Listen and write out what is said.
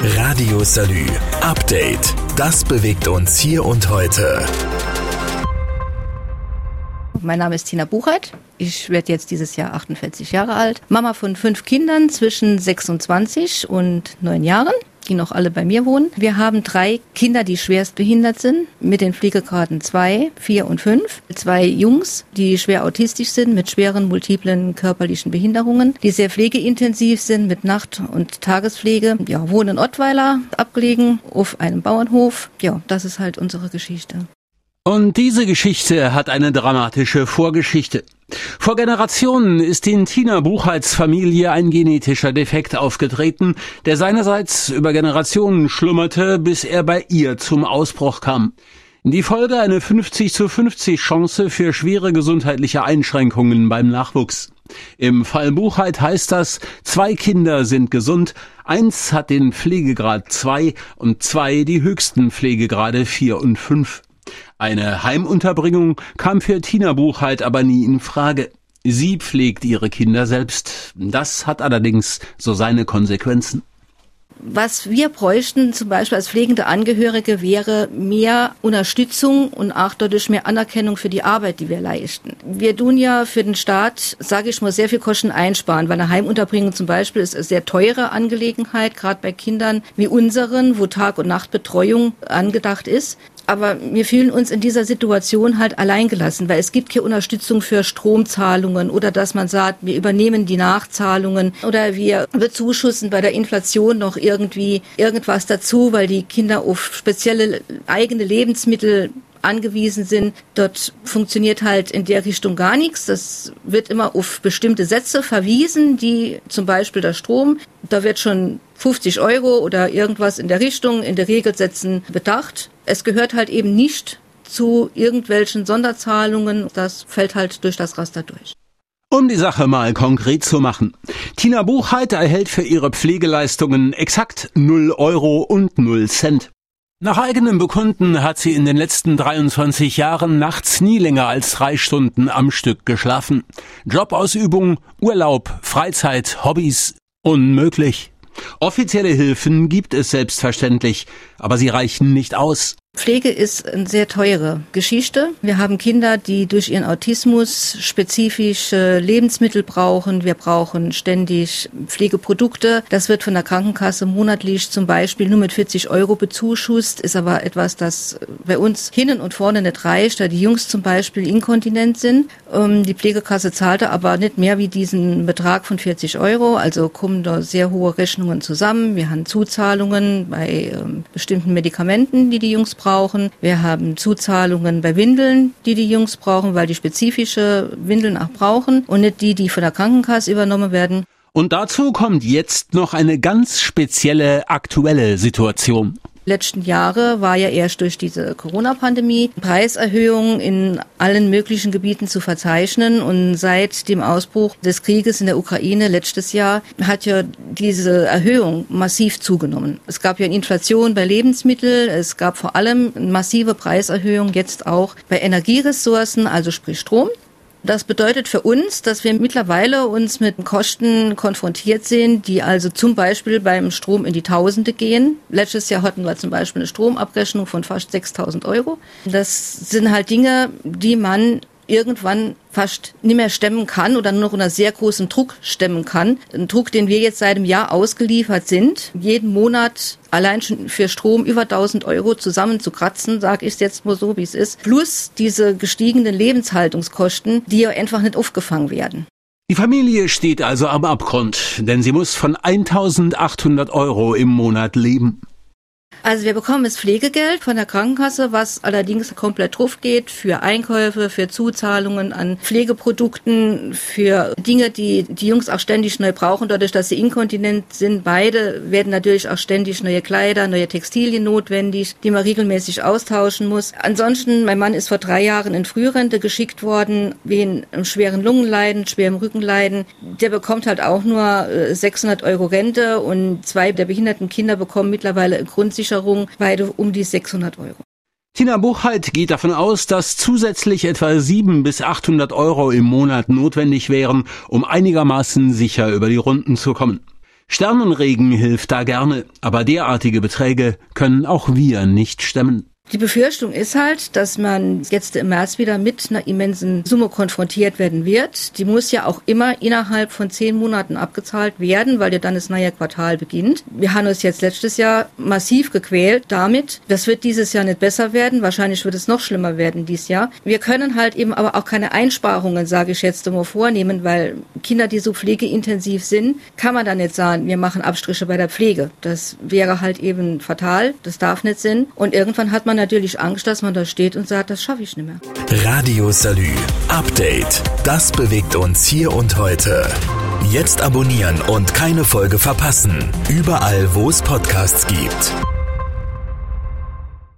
Radio Salü. Update. Das bewegt uns hier und heute. Mein Name ist Tina Buchheit. Ich werde jetzt dieses Jahr 48 Jahre alt. Mama von fünf Kindern zwischen 26 und 9 Jahren die noch alle bei mir wohnen. Wir haben drei Kinder, die schwerst behindert sind, mit den Pflegegraden 2, 4 und 5. Zwei Jungs, die schwer autistisch sind, mit schweren multiplen körperlichen Behinderungen, die sehr pflegeintensiv sind, mit Nacht- und Tagespflege. Ja, wohnen in Ottweiler, abgelegen auf einem Bauernhof. Ja, das ist halt unsere Geschichte. Und diese Geschichte hat eine dramatische Vorgeschichte. Vor Generationen ist in Tina Buchheits Familie ein genetischer Defekt aufgetreten, der seinerseits über Generationen schlummerte, bis er bei ihr zum Ausbruch kam. Die Folge eine 50 zu 50 Chance für schwere gesundheitliche Einschränkungen beim Nachwuchs. Im Fall Buchheit heißt das, zwei Kinder sind gesund, eins hat den Pflegegrad 2 und zwei die höchsten Pflegegrade 4 und 5. Eine Heimunterbringung kam für Tina Buchheit aber nie in Frage. Sie pflegt ihre Kinder selbst. Das hat allerdings so seine Konsequenzen. Was wir bräuchten, zum Beispiel als pflegende Angehörige, wäre mehr Unterstützung und auch dadurch mehr Anerkennung für die Arbeit, die wir leisten. Wir tun ja für den Staat, sage ich mal, sehr viel Kosten einsparen, weil eine Heimunterbringung zum Beispiel ist eine sehr teure Angelegenheit, gerade bei Kindern wie unseren, wo Tag- und Nachtbetreuung angedacht ist aber wir fühlen uns in dieser Situation halt alleingelassen, weil es gibt keine Unterstützung für Stromzahlungen oder dass man sagt, wir übernehmen die Nachzahlungen oder wir bezuschussen bei der Inflation noch irgendwie irgendwas dazu, weil die Kinder auf spezielle eigene Lebensmittel angewiesen sind. Dort funktioniert halt in der Richtung gar nichts. Das wird immer auf bestimmte Sätze verwiesen, die zum Beispiel der Strom, da wird schon 50 Euro oder irgendwas in der Richtung in der Regelsätzen bedacht. Es gehört halt eben nicht zu irgendwelchen Sonderzahlungen. Das fällt halt durch das Raster durch. Um die Sache mal konkret zu machen. Tina Buchheit erhält für ihre Pflegeleistungen exakt 0 Euro und 0 Cent. Nach eigenem Bekunden hat sie in den letzten 23 Jahren nachts nie länger als drei Stunden am Stück geschlafen. Jobausübung, Urlaub, Freizeit, Hobbys unmöglich. Offizielle Hilfen gibt es selbstverständlich, aber sie reichen nicht aus. Pflege ist eine sehr teure Geschichte. Wir haben Kinder, die durch ihren Autismus spezifische Lebensmittel brauchen. Wir brauchen ständig Pflegeprodukte. Das wird von der Krankenkasse monatlich zum Beispiel nur mit 40 Euro bezuschusst, ist aber etwas, das bei uns hinten und vorne nicht reicht, da die Jungs zum Beispiel inkontinent sind. Ähm, die Pflegekasse zahlte aber nicht mehr wie diesen Betrag von 40 Euro, also kommen da sehr hohe Rechnungen zusammen. Wir haben Zuzahlungen bei ähm, bestimmten Medikamenten, die die Jungs brauchen brauchen. Wir haben Zuzahlungen bei Windeln, die die Jungs brauchen, weil die spezifische Windeln auch brauchen und nicht die, die von der Krankenkasse übernommen werden. Und dazu kommt jetzt noch eine ganz spezielle aktuelle Situation letzten Jahre war ja erst durch diese Corona-Pandemie Preiserhöhungen in allen möglichen Gebieten zu verzeichnen. Und seit dem Ausbruch des Krieges in der Ukraine letztes Jahr hat ja diese Erhöhung massiv zugenommen. Es gab ja eine Inflation bei Lebensmitteln. Es gab vor allem massive Preiserhöhungen jetzt auch bei Energieressourcen, also sprich Strom. Das bedeutet für uns, dass wir mittlerweile uns mit Kosten konfrontiert sehen, die also zum Beispiel beim Strom in die Tausende gehen. Letztes Jahr hatten wir zum Beispiel eine Stromabrechnung von fast 6000 Euro. Das sind halt Dinge, die man irgendwann fast nicht mehr stemmen kann oder nur noch unter sehr großem Druck stemmen kann. Ein Druck, den wir jetzt seit einem Jahr ausgeliefert sind, jeden Monat allein schon für Strom über 1000 Euro zusammenzukratzen, sage ich jetzt mal so, wie es ist, plus diese gestiegenen Lebenshaltungskosten, die ja einfach nicht aufgefangen werden. Die Familie steht also am Abgrund, denn sie muss von 1800 Euro im Monat leben. Also wir bekommen das Pflegegeld von der Krankenkasse, was allerdings komplett drauf geht für Einkäufe, für Zuzahlungen an Pflegeprodukten, für Dinge, die die Jungs auch ständig neu brauchen, dadurch, dass sie inkontinent sind. Beide werden natürlich auch ständig neue Kleider, neue Textilien notwendig, die man regelmäßig austauschen muss. Ansonsten, mein Mann ist vor drei Jahren in Frührente geschickt worden, wegen schweren Lungenleiden, schwerem Rückenleiden. Der bekommt halt auch nur 600 äh, Euro Rente und zwei der behinderten Kinder bekommen mittlerweile Grundsicherung Versicherung beide um die 600 Euro. Tina Buchheit geht davon aus, dass zusätzlich etwa 700 bis 800 Euro im Monat notwendig wären, um einigermaßen sicher über die Runden zu kommen. Sternenregen hilft da gerne, aber derartige Beträge können auch wir nicht stemmen. Die Befürchtung ist halt, dass man jetzt im März wieder mit einer immensen Summe konfrontiert werden wird. Die muss ja auch immer innerhalb von zehn Monaten abgezahlt werden, weil ja dann das neue Quartal beginnt. Wir haben uns jetzt letztes Jahr massiv gequält damit. Das wird dieses Jahr nicht besser werden. Wahrscheinlich wird es noch schlimmer werden dieses Jahr. Wir können halt eben aber auch keine Einsparungen, sage ich jetzt mal, vornehmen, weil Kinder, die so pflegeintensiv sind, kann man da nicht sagen, wir machen Abstriche bei der Pflege. Das wäre halt eben fatal. Das darf nicht sein. Und irgendwann hat man natürlich Angst, dass man da steht und sagt, das schaffe ich nicht mehr. Radio Salü. Update. Das bewegt uns hier und heute. Jetzt abonnieren und keine Folge verpassen. Überall, wo es Podcasts gibt.